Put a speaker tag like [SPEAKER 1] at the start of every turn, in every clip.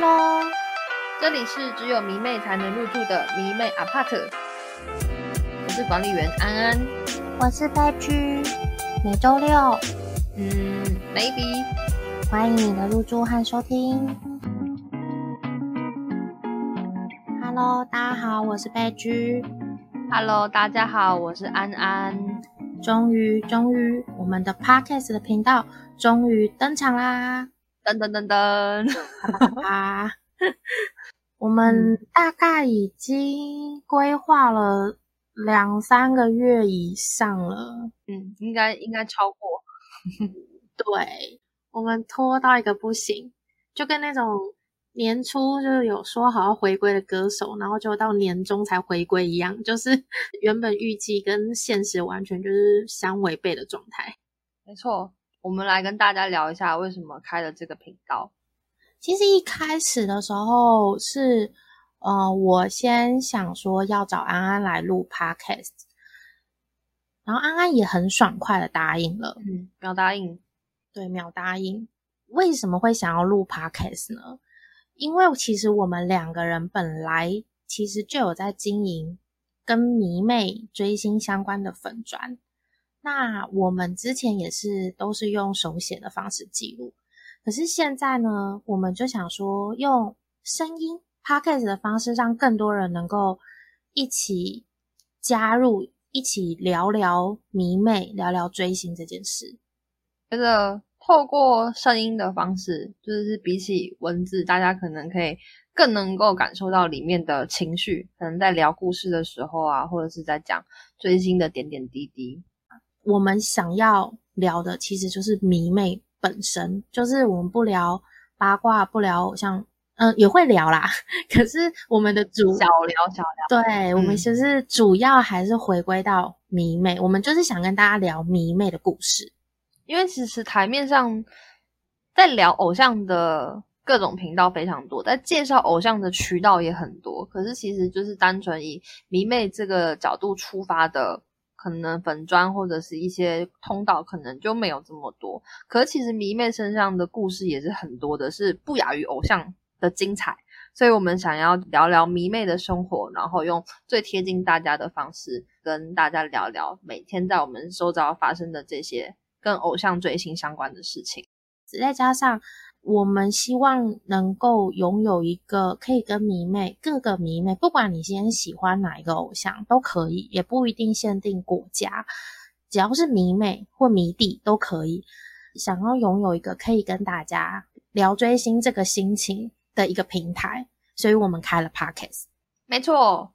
[SPEAKER 1] 喽！
[SPEAKER 2] 这里是只有迷妹才能入住的迷妹 apart，我是管理员安安，
[SPEAKER 1] 我是白居，每周六，
[SPEAKER 2] 嗯，maybe，
[SPEAKER 1] 欢迎你的入住和收听。Hello，大家好，我是白居。
[SPEAKER 2] Hello，大家好，我是安安。
[SPEAKER 1] 终于，终于，我们的 Podcast 的频道终于登场啦！
[SPEAKER 2] 噔噔噔噔，
[SPEAKER 1] 啊！我们大概已经规划了两三个月以上了，
[SPEAKER 2] 嗯，应该应该超过。
[SPEAKER 1] 对，我们拖到一个不行，就跟那种年初就是有说好要回归的歌手，然后就到年终才回归一样，就是 原本预计跟现实完全就是相违背的状态。
[SPEAKER 2] 没错。我们来跟大家聊一下为什么开了这个频道。
[SPEAKER 1] 其实一开始的时候是，呃，我先想说要找安安来录 podcast，然后安安也很爽快的答应了，
[SPEAKER 2] 嗯，秒答应，
[SPEAKER 1] 对，秒答应。为什么会想要录 podcast 呢？因为其实我们两个人本来其实就有在经营跟迷妹追星相关的粉砖。那我们之前也是都是用手写的方式记录，可是现在呢，我们就想说用声音 podcast 的方式，让更多人能够一起加入，一起聊聊迷妹，聊聊追星这件事。
[SPEAKER 2] 觉得透过声音的方式，就是比起文字，大家可能可以更能够感受到里面的情绪，可能在聊故事的时候啊，或者是在讲追星的点点滴滴。
[SPEAKER 1] 我们想要聊的其实就是迷妹本身，就是我们不聊八卦，不聊偶像，嗯，也会聊啦。可是我们的主
[SPEAKER 2] 小聊小
[SPEAKER 1] 聊，对我们其实主要还是回归到迷妹，我们就是想跟大家聊迷妹的故事。
[SPEAKER 2] 因为其实台面上在聊偶像的各种频道非常多，在介绍偶像的渠道也很多，可是其实就是单纯以迷妹这个角度出发的。可能粉砖或者是一些通道可能就没有这么多，可其实迷妹身上的故事也是很多的，是不亚于偶像的精彩。所以我们想要聊聊迷妹的生活，然后用最贴近大家的方式跟大家聊聊每天在我们周遭发生的这些跟偶像追星相关的事情，
[SPEAKER 1] 再加上。我们希望能够拥有一个可以跟迷妹各个迷妹，不管你今天喜欢哪一个偶像都可以，也不一定限定国家，只要是迷妹或迷弟都可以。想要拥有一个可以跟大家聊追星这个心情的一个平台，所以我们开了 Podcast。
[SPEAKER 2] 没错，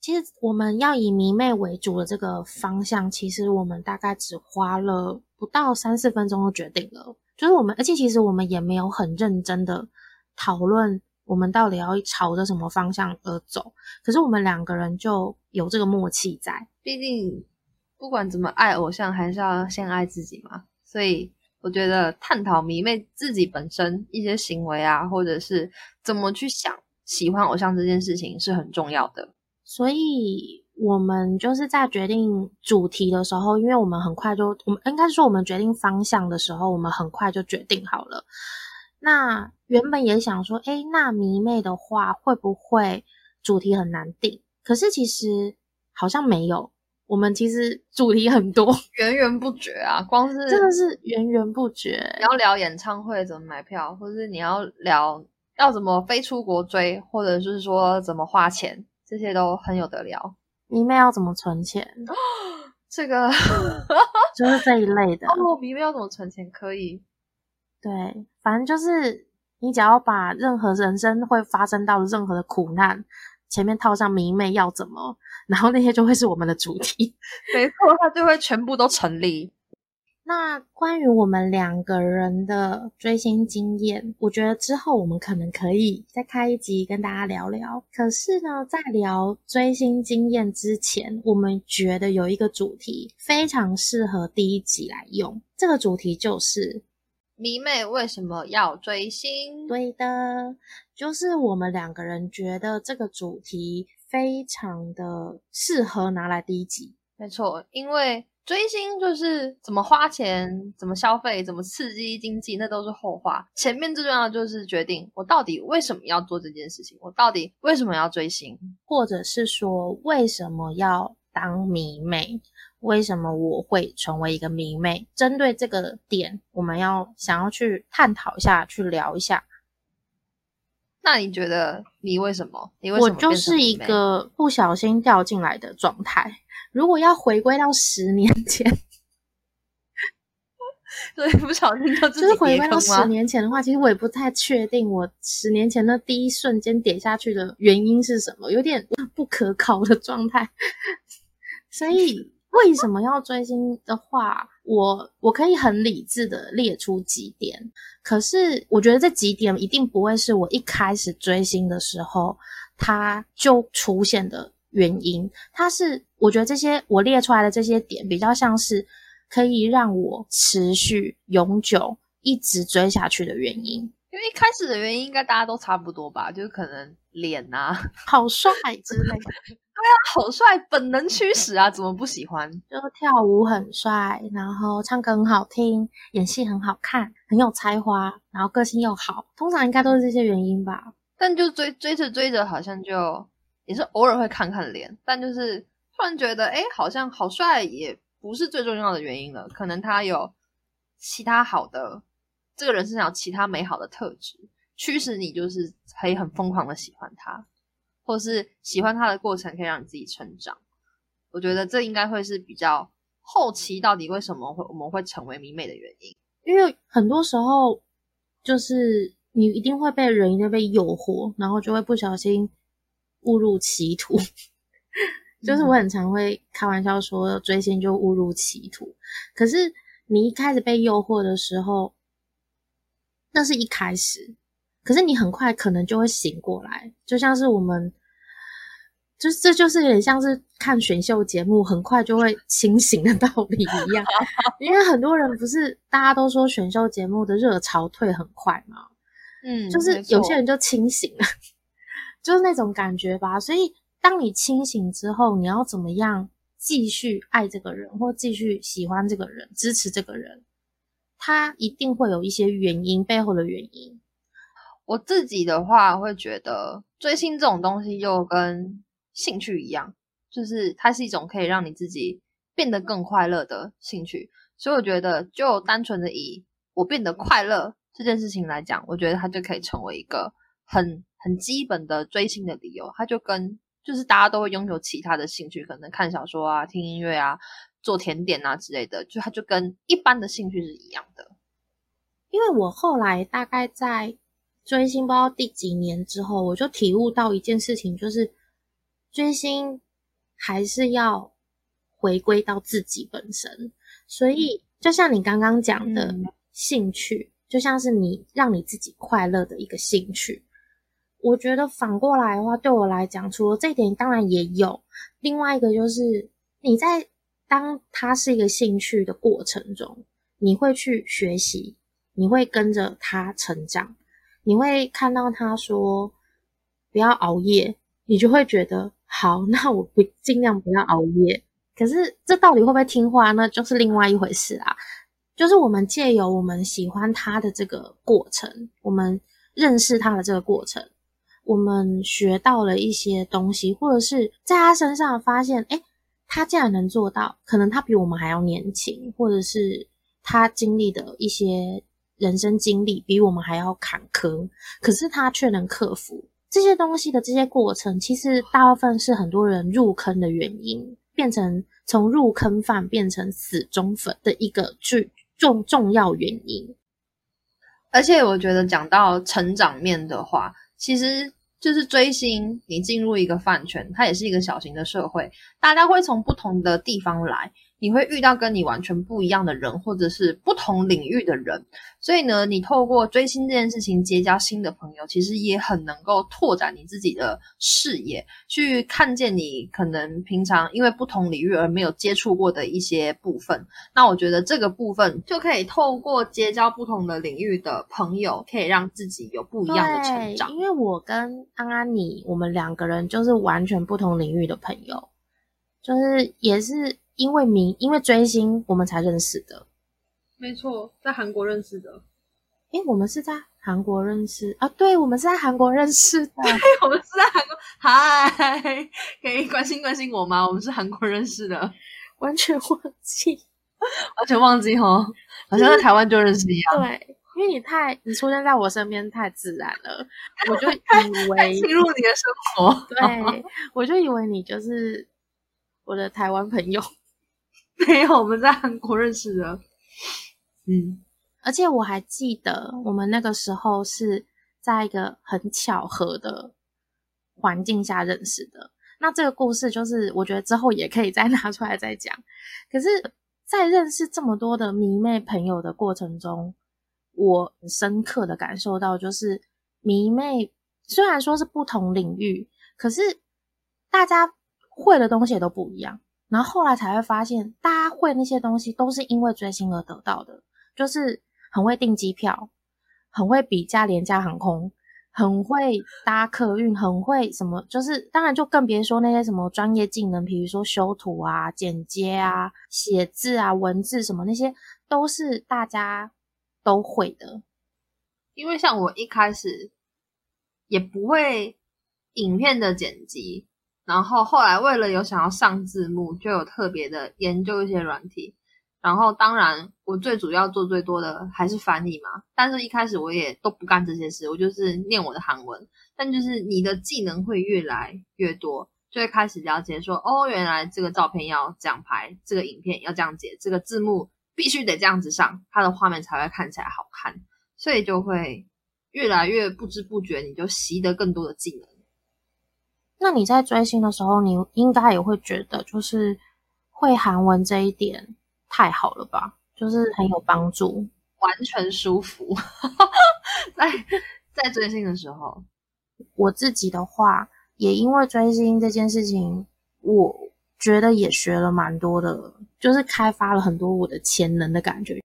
[SPEAKER 1] 其实我们要以迷妹为主的这个方向，其实我们大概只花了不到三四分钟就决定了。就是我们，而且其实我们也没有很认真的讨论我们到底要朝着什么方向而走。可是我们两个人就有这个默契在，
[SPEAKER 2] 毕竟不管怎么爱偶像，还是要先爱自己嘛。所以我觉得探讨迷妹自己本身一些行为啊，或者是怎么去想喜欢偶像这件事情是很重要的。
[SPEAKER 1] 所以。我们就是在决定主题的时候，因为我们很快就，我们应该说我们决定方向的时候，我们很快就决定好了。那原本也想说，哎，那迷妹的话会不会主题很难定？可是其实好像没有，我们其实主题很多，
[SPEAKER 2] 源源不绝啊！光是
[SPEAKER 1] 真的是源源不绝。
[SPEAKER 2] 你要聊演唱会怎么买票，或者是你要聊要怎么飞出国追，或者是说怎么花钱，这些都很有得聊。
[SPEAKER 1] 迷妹要怎么存钱？
[SPEAKER 2] 这个
[SPEAKER 1] 就是这一类的。
[SPEAKER 2] 哦，迷妹要怎么存钱？可以，
[SPEAKER 1] 对，反正就是你只要把任何人生会发生到的任何的苦难前面套上迷妹要怎么，然后那些就会是我们的主题。
[SPEAKER 2] 没错，它就会全部都成立。
[SPEAKER 1] 那关于我们两个人的追星经验，我觉得之后我们可能可以再开一集跟大家聊聊。可是呢，在聊追星经验之前，我们觉得有一个主题非常适合第一集来用。这个主题就是
[SPEAKER 2] 迷妹为什么要追星？
[SPEAKER 1] 对的，就是我们两个人觉得这个主题非常的适合拿来第一集。
[SPEAKER 2] 没错，因为。追星就是怎么花钱、怎么消费、怎么刺激经济，那都是后话。前面最重要的就是决定我到底为什么要做这件事情，我到底为什么要追星，
[SPEAKER 1] 或者是说为什么要当迷妹，为什么我会成为一个迷妹？针对这个点，我们要想要去探讨一下，去聊一下。
[SPEAKER 2] 那你觉得你为什么？你为
[SPEAKER 1] 我就是一个不小心掉进来的状态。如果要回归到十年前，
[SPEAKER 2] 对，不小心就
[SPEAKER 1] 就是回归到十年前的话，其实我也不太确定，我十年前的第一瞬间点下去的原因是什么，有点不可考的状态。所以为什么要追星的话？我我可以很理智的列出几点，可是我觉得这几点一定不会是我一开始追星的时候它就出现的原因。它是我觉得这些我列出来的这些点比较像是可以让我持续永久一直追下去的原因。
[SPEAKER 2] 因为一开始的原因应该大家都差不多吧，就是可能脸啊
[SPEAKER 1] 好帅之类的。
[SPEAKER 2] 对啊，好帅，本能驱使啊，怎么不喜欢？
[SPEAKER 1] 就是跳舞很帅，然后唱歌很好听，演戏很好看，很有才华，然后个性又好，通常应该都是这些原因吧。
[SPEAKER 2] 但就追追着追着，好像就也是偶尔会看看脸，但就是突然觉得，哎，好像好帅也不是最重要的原因了，可能他有其他好的，这个人身上有其他美好的特质，驱使你就是可以很疯狂的喜欢他。或是喜欢他的过程可以让你自己成长，我觉得这应该会是比较后期到底为什么会我们会成为迷妹的原因。
[SPEAKER 1] 因为很多时候就是你一定会被人一定被诱惑，然后就会不小心误入歧途。就是我很常会开玩笑说追星就误入歧途，可是你一开始被诱惑的时候，那是一开始，可是你很快可能就会醒过来，就像是我们。就是这就是有点像是看选秀节目，很快就会清醒的 道理一样。因为很多人不是大家都说选秀节目的热潮退很快吗？
[SPEAKER 2] 嗯，
[SPEAKER 1] 就是有些人就清醒了，就是那种感觉吧。所以当你清醒之后，你要怎么样继续爱这个人，或继续喜欢这个人，支持这个人，他一定会有一些原因背后的原因。
[SPEAKER 2] 我自己的话会觉得追星这种东西就跟。兴趣一样，就是它是一种可以让你自己变得更快乐的兴趣，所以我觉得就单纯的以我变得快乐这件事情来讲，我觉得它就可以成为一个很很基本的追星的理由。它就跟就是大家都会拥有其他的兴趣，可能看小说啊、听音乐啊、做甜点啊之类的，就它就跟一般的兴趣是一样的。
[SPEAKER 1] 因为我后来大概在追星不知道第几年之后，我就体悟到一件事情，就是。追星还是要回归到自己本身，所以就像你刚刚讲的兴趣，就像是你让你自己快乐的一个兴趣。我觉得反过来的话，对我来讲，除了这一点，当然也有另外一个，就是你在当它是一个兴趣的过程中，你会去学习，你会跟着他成长，你会看到他说不要熬夜，你就会觉得。好，那我不尽量不要熬夜。可是这到底会不会听话，那就是另外一回事啊。就是我们借由我们喜欢他的这个过程，我们认识他的这个过程，我们学到了一些东西，或者是在他身上发现，哎，他竟然能做到，可能他比我们还要年轻，或者是他经历的一些人生经历比我们还要坎坷，可是他却能克服。这些东西的这些过程，其实大部分是很多人入坑的原因，变成从入坑犯变成死忠粉的一个最重重要原因。
[SPEAKER 2] 而且我觉得讲到成长面的话，其实就是追星，你进入一个饭圈，它也是一个小型的社会，大家会从不同的地方来。你会遇到跟你完全不一样的人，或者是不同领域的人，所以呢，你透过追星这件事情结交新的朋友，其实也很能够拓展你自己的视野，去看见你可能平常因为不同领域而没有接触过的一些部分。那我觉得这个部分就可以透过结交不同的领域的朋友，可以让自己有不一样的成长。
[SPEAKER 1] 因为我跟安安你，我们两个人就是完全不同领域的朋友，就是也是。因为迷，因为追星，我们才认识的。
[SPEAKER 2] 没错，在韩国认识的。
[SPEAKER 1] 诶，我们是在韩国认识啊？对，我们是在韩国认识的。
[SPEAKER 2] 对，我们是在韩国。嗨，可以关心关心我吗？我们是韩国认识的，
[SPEAKER 1] 完全忘记，
[SPEAKER 2] 完全忘记哈，好像在台湾就认识一样。
[SPEAKER 1] 对，因为你太你出现在我身边太自然了，我就以为
[SPEAKER 2] 进入你的生活。
[SPEAKER 1] 对，我就以为你就是我的台湾朋友。
[SPEAKER 2] 没有，我们在韩国认识的。嗯。
[SPEAKER 1] 而且我还记得，我们那个时候是在一个很巧合的环境下认识的。那这个故事就是，我觉得之后也可以再拿出来再讲。可是，在认识这么多的迷妹朋友的过程中，我深刻的感受到，就是迷妹虽然说是不同领域，可是大家会的东西也都不一样。然后后来才会发现，大家会那些东西都是因为追星而得到的，就是。很会订机票，很会比价廉价航空，很会搭客运，很会什么？就是当然就更别说那些什么专业技能，比如说修图啊、剪接啊、写字啊、文字什么，那些都是大家都会的。
[SPEAKER 2] 因为像我一开始也不会影片的剪辑，然后后来为了有想要上字幕，就有特别的研究一些软体。然后，当然，我最主要做最多的还是翻译嘛。但是一开始我也都不干这些事，我就是念我的韩文。但就是你的技能会越来越多，就会开始了解说，哦，原来这个照片要这样拍，这个影片要这样剪，这个字幕必须得这样子上，它的画面才会看起来好看。所以就会越来越不知不觉，你就习得更多的技能。
[SPEAKER 1] 那你在追星的时候，你应该也会觉得，就是会韩文这一点。太好了吧，就是很有帮助，
[SPEAKER 2] 完全舒服。在在追星的时候，
[SPEAKER 1] 我自己的话，也因为追星这件事情，我觉得也学了蛮多的，就是开发了很多我的潜能的感觉。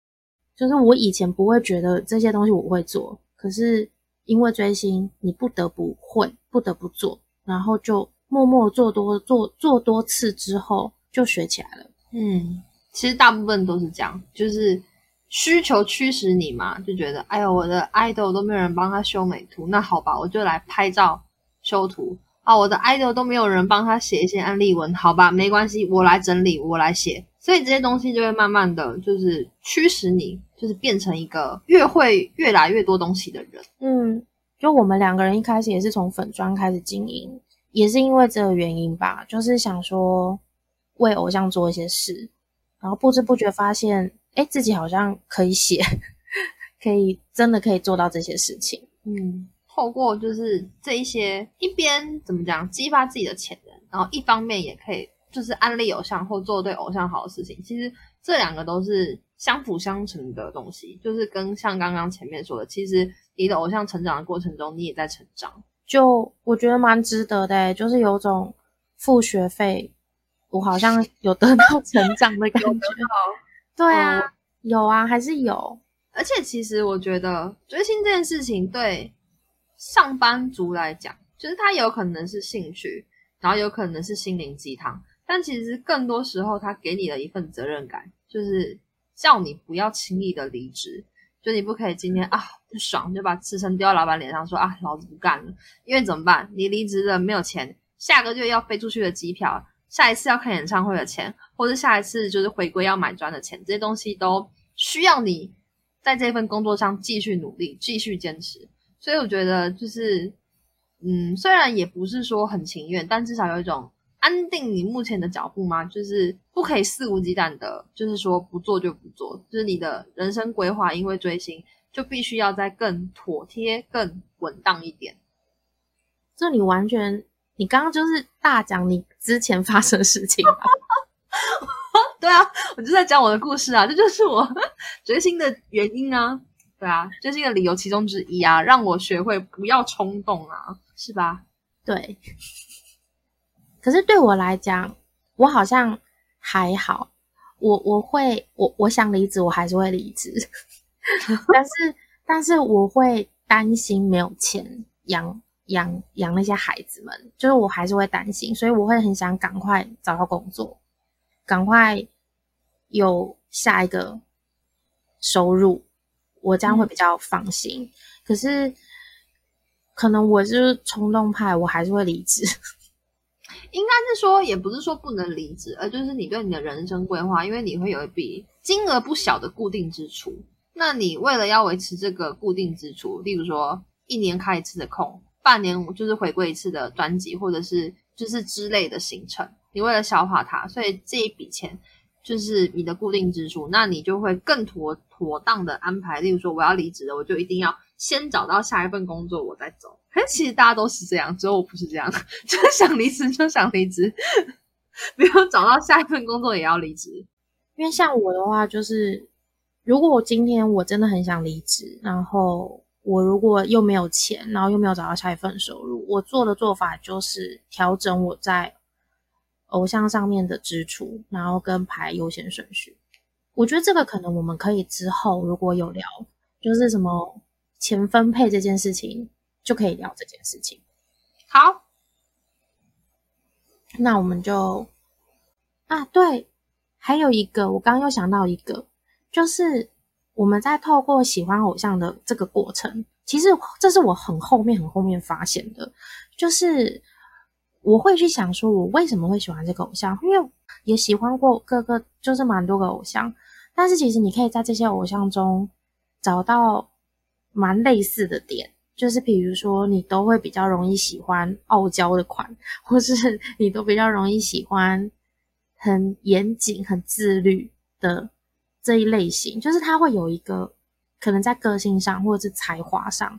[SPEAKER 1] 就是我以前不会觉得这些东西我会做，可是因为追星，你不得不会，不得不做，然后就默默做多做做多次之后，就学起来了。
[SPEAKER 2] 嗯。其实大部分都是这样，就是需求驱使你嘛，就觉得哎呦，我的 idol 都没有人帮他修美图，那好吧，我就来拍照修图啊。我的 idol 都没有人帮他写一些案例文，好吧，没关系，我来整理，我来写。所以这些东西就会慢慢的就是驱使你，就是变成一个越会越来越多东西的人。
[SPEAKER 1] 嗯，就我们两个人一开始也是从粉砖开始经营，也是因为这个原因吧，就是想说为偶像做一些事。然后不知不觉发现，哎，自己好像可以写，可以真的可以做到这些事情。
[SPEAKER 2] 嗯，透过就是这一些，一边怎么讲，激发自己的潜能，然后一方面也可以就是安利偶像或做对偶像好的事情。其实这两个都是相辅相成的东西，就是跟像刚刚前面说的，其实你的偶像成长的过程中，你也在成长。
[SPEAKER 1] 就我觉得蛮值得的，就是有种付学费。我好像有得到成长的感觉，对啊，有啊，还是有。
[SPEAKER 2] 而且其实我觉得追星这件事情对上班族来讲，就是他有可能是兴趣，然后有可能是心灵鸡汤，但其实更多时候他给你的一份责任感，就是叫你不要轻易的离职，就你不可以今天啊不爽就把辞呈丢到老板脸上说啊老子不干了，因为怎么办？你离职了没有钱，下个月要飞出去的机票。下一次要看演唱会的钱，或者下一次就是回归要买砖的钱，这些东西都需要你在这份工作上继续努力、继续坚持。所以我觉得就是，嗯，虽然也不是说很情愿，但至少有一种安定你目前的脚步嘛，就是不可以肆无忌惮的，就是说不做就不做，就是你的人生规划，因为追星就必须要再更妥帖、更稳当一点。
[SPEAKER 1] 这你完全。你刚刚就是大讲你之前发生的事情，
[SPEAKER 2] 对啊，我就在讲我的故事啊，这就是我追星的原因啊，对啊，追星的理由其中之一啊，让我学会不要冲动啊，是吧？
[SPEAKER 1] 对。可是对我来讲，我好像还好，我我会我我想离职，我还是会离职，但是但是我会担心没有钱养。养养那些孩子们，就是我还是会担心，所以我会很想赶快找到工作。赶快有下一个收入，我这样会比较放心。可是可能我就是冲动派，我还是会离职。
[SPEAKER 2] 应该是说，也不是说不能离职，而就是你对你的人生规划，因为你会有一笔金额不小的固定支出。那你为了要维持这个固定支出，例如说一年开一次的空，半年就是回归一次的专辑，或者是就是之类的行程，你为了消化它，所以这一笔钱就是你的固定支出，那你就会更妥妥当的安排。例如说我要离职了，我就一定要先找到下一份工作，我再走。可是其实大家都是这样，只有我不是这样，就是想离职就想离职，没有找到下一份工作也要离职。
[SPEAKER 1] 因为像我的话，就是如果我今天我真的很想离职，然后我如果又没有钱，然后又没有找到下一份收入，我做的做法就是调整我在偶像上面的支出，然后跟排优先顺序。我觉得这个可能我们可以之后如果有聊，就是什么钱分配这件事情。就可以聊这件事情。
[SPEAKER 2] 好，
[SPEAKER 1] 那我们就啊，对，还有一个，我刚刚又想到一个，就是我们在透过喜欢偶像的这个过程，其实这是我很后面很后面发现的，就是我会去想说，我为什么会喜欢这个偶像？因为也喜欢过各个，就是蛮多个偶像，但是其实你可以在这些偶像中找到蛮类似的点。就是比如说，你都会比较容易喜欢傲娇的款，或是 你都比较容易喜欢很严谨、很自律的这一类型。就是他会有一个可能在个性上，或者是才华上，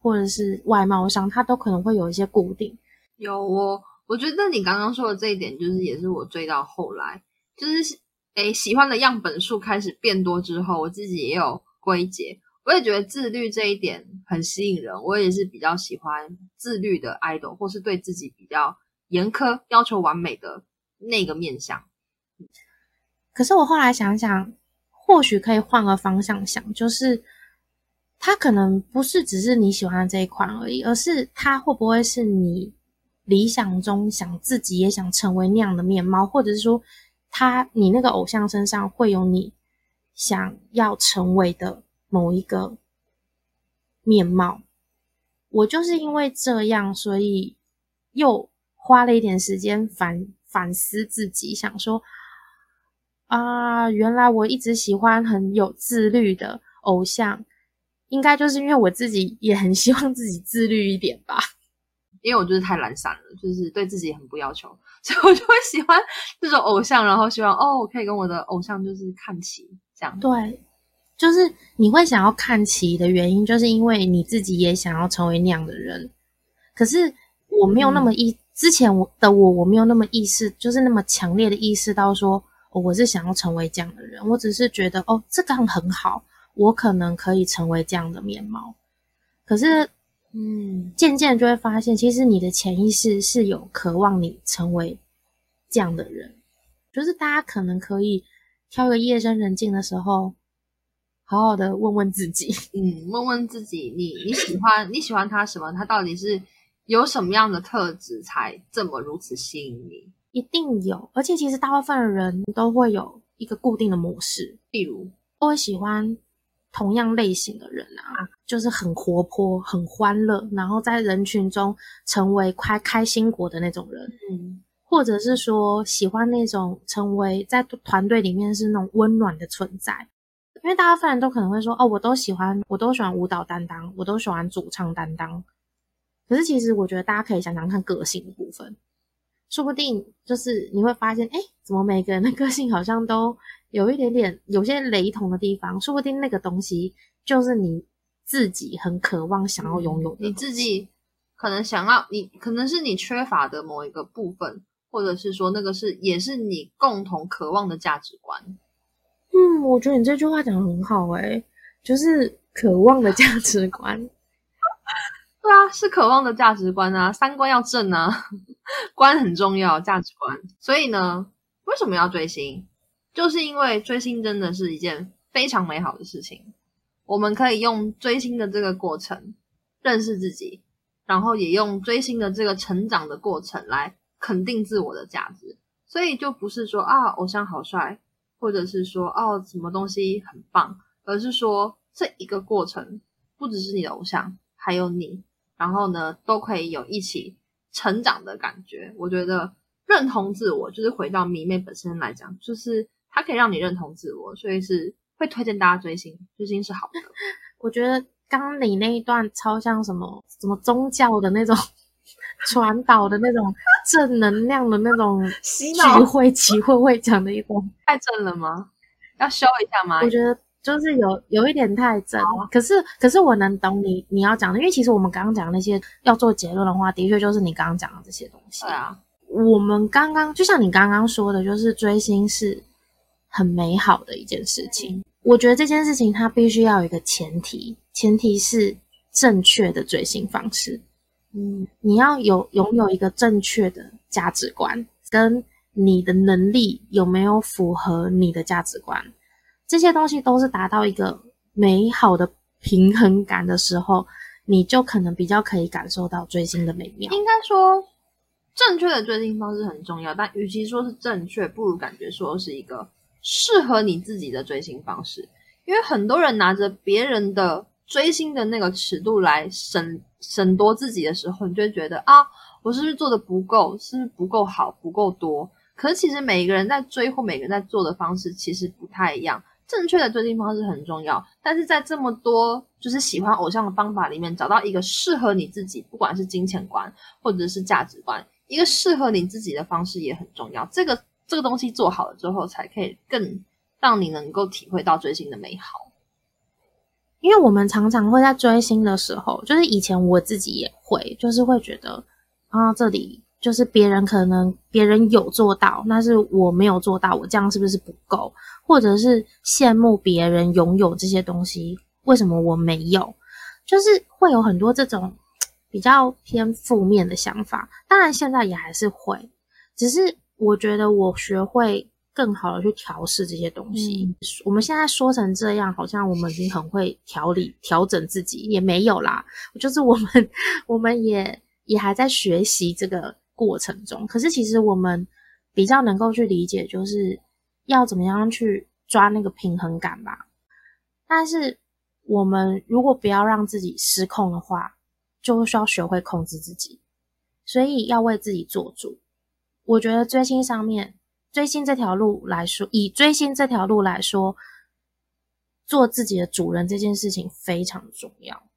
[SPEAKER 1] 或者是外貌上，他都可能会有一些固定。
[SPEAKER 2] 有我，我觉得你刚刚说的这一点，就是也是我追到后来，就是诶喜欢的样本数开始变多之后，我自己也有归结。我也觉得自律这一点很吸引人，我也是比较喜欢自律的 idol，或是对自己比较严苛、要求完美的那个面相。
[SPEAKER 1] 可是我后来想想，或许可以换个方向想，就是他可能不是只是你喜欢的这一款而已，而是他会不会是你理想中想自己也想成为那样的面貌，或者是说他你那个偶像身上会有你想要成为的。某一个面貌，我就是因为这样，所以又花了一点时间反反思自己，想说啊，原来我一直喜欢很有自律的偶像，应该就是因为我自己也很希望自己自律一点吧。
[SPEAKER 2] 因为我就是太懒散了，就是对自己很不要求，所以我就会喜欢这种偶像，然后希望哦，我可以跟我的偶像就是看齐这样。
[SPEAKER 1] 对。就是你会想要看齐的原因，就是因为你自己也想要成为那样的人。可是我没有那么意，之前我的我我没有那么意识，就是那么强烈的意识到说，我是想要成为这样的人。我只是觉得，哦，这样很好，我可能可以成为这样的面貌。可是，嗯，渐渐就会发现，其实你的潜意识是有渴望你成为这样的人。就是大家可能可以挑个夜深人静的时候。好好的问问自己，
[SPEAKER 2] 嗯，问问自己，你你喜欢 你喜欢他什么？他到底是有什么样的特质才这么如此吸引你？
[SPEAKER 1] 一定有，而且其实大部分的人都会有一个固定的模式，
[SPEAKER 2] 例如
[SPEAKER 1] 都会喜欢同样类型的人啊，就是很活泼、很欢乐，然后在人群中成为开开心果的那种人，嗯，或者是说喜欢那种成为在团队里面是那种温暖的存在。因为大家分人都可能会说：“哦，我都喜欢，我都喜欢舞蹈担当，我都喜欢主唱担当。”可是其实我觉得大家可以想想看个性的部分，说不定就是你会发现，哎，怎么每个人的个性好像都有一点点有些雷同的地方？说不定那个东西就是你自己很渴望想要拥有，
[SPEAKER 2] 你自己可能想要，你可能是你缺乏的某一个部分，或者是说那个是也是你共同渴望的价值观。
[SPEAKER 1] 嗯，我觉得你这句话讲的很好诶，就是渴望的价值观。
[SPEAKER 2] 对啊，是渴望的价值观啊，三观要正啊，观很重要，价值观。所以呢，为什么要追星？就是因为追星真的是一件非常美好的事情。我们可以用追星的这个过程认识自己，然后也用追星的这个成长的过程来肯定自我的价值。所以就不是说啊偶像好帅，或者是说哦什么东西很棒，而是说这一个过程不只是你的偶像，还有你，然后呢都可以有一起成长的感觉。我觉得认同自我，就是回到迷妹本身来讲，就是它可以让你认同自我，所以是会推荐大家追星，追星是好的。
[SPEAKER 1] 我觉得刚你那一段超像什么什么宗教的那种 传导的那种正能量的那种聚
[SPEAKER 2] 洗脑
[SPEAKER 1] 会集会会讲的一种，
[SPEAKER 2] 太正了吗？要修一下吗？
[SPEAKER 1] 我觉得就是有有一点太正了。可是可是我能懂你你要讲的，因为其实我们刚刚讲的那些要做结论的话，的确就是你刚刚讲的这些东西。
[SPEAKER 2] 对啊，
[SPEAKER 1] 我们刚刚就像你刚刚说的，就是追星是很美好的一件事情。我觉得这件事情它必须要有一个前提，前提是正确的追星方式。
[SPEAKER 2] 嗯，
[SPEAKER 1] 你要有拥有一个正确的价值观，跟你的能力有没有符合你的价值观，这些东西都是达到一个美好的平衡感的时候，你就可能比较可以感受到追星的美妙。
[SPEAKER 2] 应该说正确的追星方式很重要，但与其说是正确，不如感觉说是一个适合你自己的追星方式。因为很多人拿着别人的追星的那个尺度来审审夺自己的时候，你就会觉得啊，我是不是做的不够，是不是不够好，不够多？可是其实每一个人在追或每个人在做的方式其实不太一样。正确的追星方式很重要，但是在这么多就是喜欢偶像的方法里面，找到一个适合你自己，不管是金钱观或者是价值观，一个适合你自己的方式也很重要。这个这个东西做好了之后，才可以更让你能够体会到追星的美好。
[SPEAKER 1] 因为我们常常会在追星的时候，就是以前我自己也会，就是会觉得啊，这里就是别人可能别人有做到，但是我没有做到，我这样是不是不够？或者是羡慕别人拥有这些东西，为什么我没有？就是会有很多这种比较偏负面的想法。当然现在也还是会，只是我觉得我学会。更好的去调试这些东西。我们现在说成这样，好像我们已经很会调理、调整自己，也没有啦。就是我们，我们也也还在学习这个过程中。可是其实我们比较能够去理解，就是要怎么样去抓那个平衡感吧。但是我们如果不要让自己失控的话，就需要学会控制自己。所以要为自己做主。我觉得追星上面。追星这条路来说，以追星这条路来说，做自己的主人这件事情非常重要。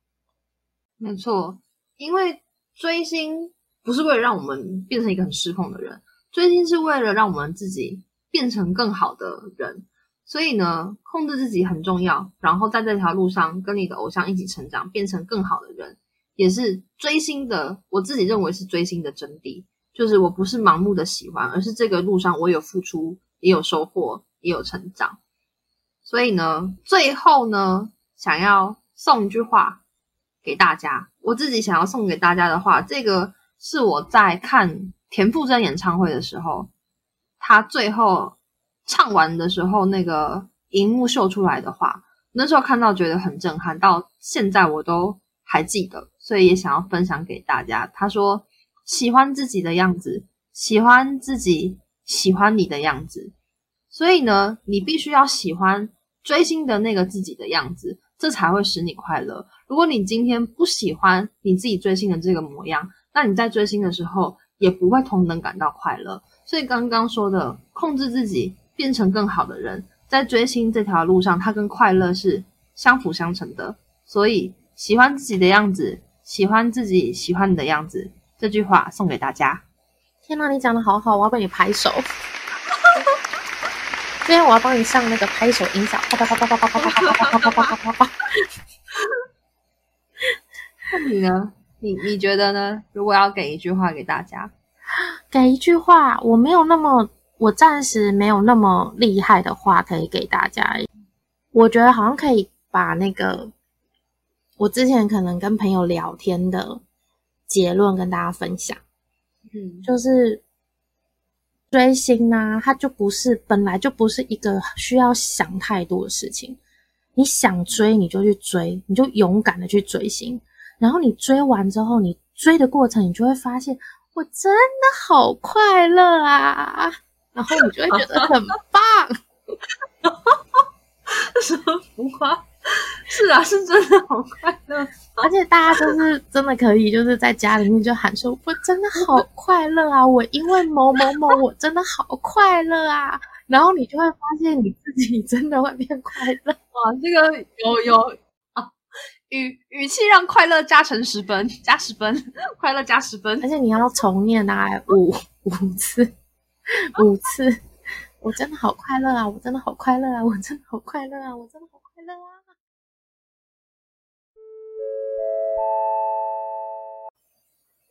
[SPEAKER 2] 没错，因为追星不是为了让我们变成一个很失控的人，追星是为了让我们自己变成更好的人。所以呢，控制自己很重要，然后在这条路上跟你的偶像一起成长，变成更好的人，也是追星的。我自己认为是追星的真谛。就是我不是盲目的喜欢，而是这个路上我有付出，也有收获，也有成长。所以呢，最后呢，想要送一句话给大家。我自己想要送给大家的话，这个是我在看田馥甄演唱会的时候，他最后唱完的时候，那个荧幕秀出来的话，那时候看到觉得很震撼，到现在我都还记得，所以也想要分享给大家。他说。喜欢自己的样子，喜欢自己喜欢你的样子，所以呢，你必须要喜欢追星的那个自己的样子，这才会使你快乐。如果你今天不喜欢你自己追星的这个模样，那你在追星的时候也不会同等感到快乐。所以刚刚说的控制自己，变成更好的人，在追星这条路上，它跟快乐是相辅相成的。所以喜欢自己的样子，喜欢自己喜欢你的样子。这句话送给大家。
[SPEAKER 1] 天哪，你讲的好好，我要帮你拍手。今天我要帮你上那个拍手音效，啪啪啪啪啪啪啪啪啪啪啪啪啪啪。
[SPEAKER 2] 那你呢？你你觉得呢？如果要给一句话给大家，
[SPEAKER 1] 给一句话，我没有那么，我暂时没有那么厉害的话可以给大家。我觉得好像可以把那个我之前可能跟朋友聊天的。结论跟大家分享，
[SPEAKER 2] 嗯，
[SPEAKER 1] 就是追星呢，它就不是本来就不是一个需要想太多的事情。你想追你就去追，你就勇敢的去追星。然后你追完之后，你追的过程，你就会发现，我真的好快乐啊！然后你就会觉得很棒。
[SPEAKER 2] 什么浮夸？是啊，是真的好快乐，
[SPEAKER 1] 而且大家就是真的可以，就是在家里面就喊说：“我真的好快乐啊！我因为某某某，我真的好快乐啊！”然后你就会发现你自己真的会变快乐。
[SPEAKER 2] 哇，这个有有啊，语语气让快乐加成十分，加十分，快乐加十分。
[SPEAKER 1] 而且你要重念大概五五次，五次。我真的好快乐啊！我真的好快乐啊！我真的好快乐啊！我真的好快乐啊！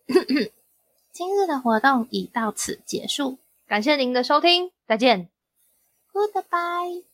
[SPEAKER 1] 今日的活动已到此结束，
[SPEAKER 2] 感谢您的收听，再见。
[SPEAKER 1] Goodbye。